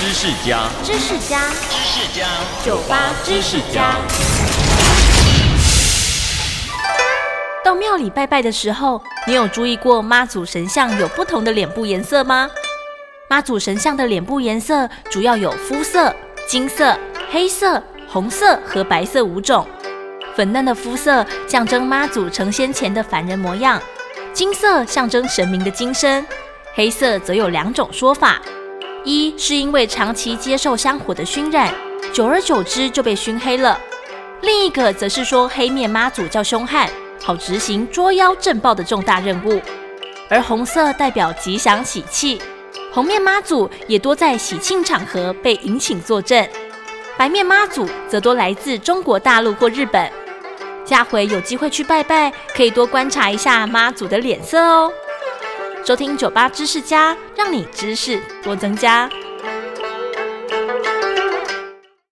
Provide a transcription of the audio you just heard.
知识家，知识家，知识家，酒吧知识家。到庙里拜拜的时候，你有注意过妈祖神像有不同的脸部颜色吗？妈祖神像的脸部颜色主要有肤色、金色、黑色、红色和白色五种。粉嫩的肤色象征妈祖成仙前的凡人模样，金色象征神明的金身，黑色则有两种说法：一是因为长期接受香火的熏染，久而久之就被熏黑了；另一个则是说黑面妈祖较凶悍，好执行捉妖镇暴的重大任务。而红色代表吉祥喜气，红面妈祖也多在喜庆场合被迎请坐镇，白面妈祖则多来自中国大陆或日本。下回有机会去拜拜，可以多观察一下妈祖的脸色哦。收听酒吧知识家，让你知识多增加。